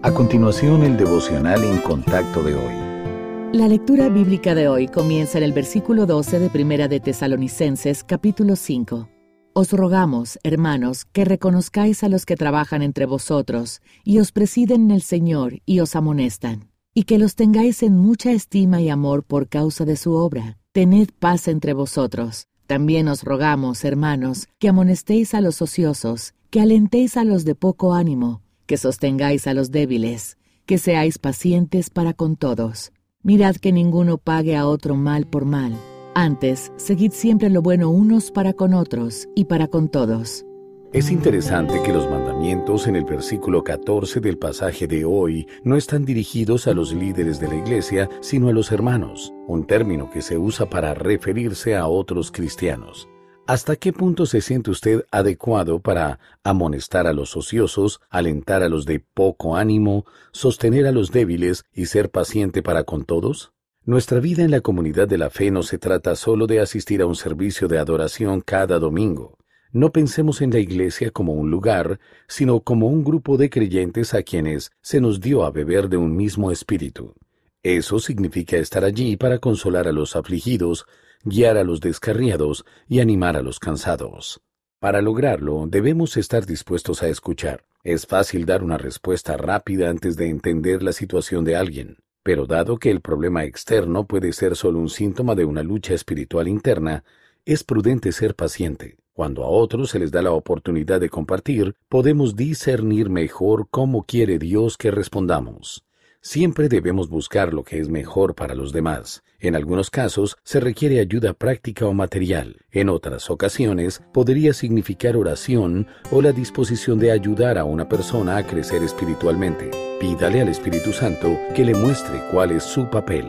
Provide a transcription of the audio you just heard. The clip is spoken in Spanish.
A continuación, el devocional en contacto de hoy. La lectura bíblica de hoy comienza en el versículo 12 de Primera de Tesalonicenses, capítulo 5. Os rogamos, hermanos, que reconozcáis a los que trabajan entre vosotros y os presiden en el Señor y os amonestan, y que los tengáis en mucha estima y amor por causa de su obra. Tened paz entre vosotros. También os rogamos, hermanos, que amonestéis a los ociosos, que alentéis a los de poco ánimo, que sostengáis a los débiles, que seáis pacientes para con todos. Mirad que ninguno pague a otro mal por mal. Antes, seguid siempre lo bueno unos para con otros y para con todos. Es interesante que los mandamientos en el versículo 14 del pasaje de hoy no están dirigidos a los líderes de la iglesia, sino a los hermanos, un término que se usa para referirse a otros cristianos. ¿Hasta qué punto se siente usted adecuado para amonestar a los ociosos, alentar a los de poco ánimo, sostener a los débiles y ser paciente para con todos? Nuestra vida en la comunidad de la fe no se trata solo de asistir a un servicio de adoración cada domingo. No pensemos en la iglesia como un lugar, sino como un grupo de creyentes a quienes se nos dio a beber de un mismo espíritu. Eso significa estar allí para consolar a los afligidos, guiar a los descarriados y animar a los cansados. Para lograrlo, debemos estar dispuestos a escuchar. Es fácil dar una respuesta rápida antes de entender la situación de alguien, pero dado que el problema externo puede ser solo un síntoma de una lucha espiritual interna, es prudente ser paciente. Cuando a otros se les da la oportunidad de compartir, podemos discernir mejor cómo quiere Dios que respondamos. Siempre debemos buscar lo que es mejor para los demás. En algunos casos se requiere ayuda práctica o material. En otras ocasiones podría significar oración o la disposición de ayudar a una persona a crecer espiritualmente. Pídale al Espíritu Santo que le muestre cuál es su papel.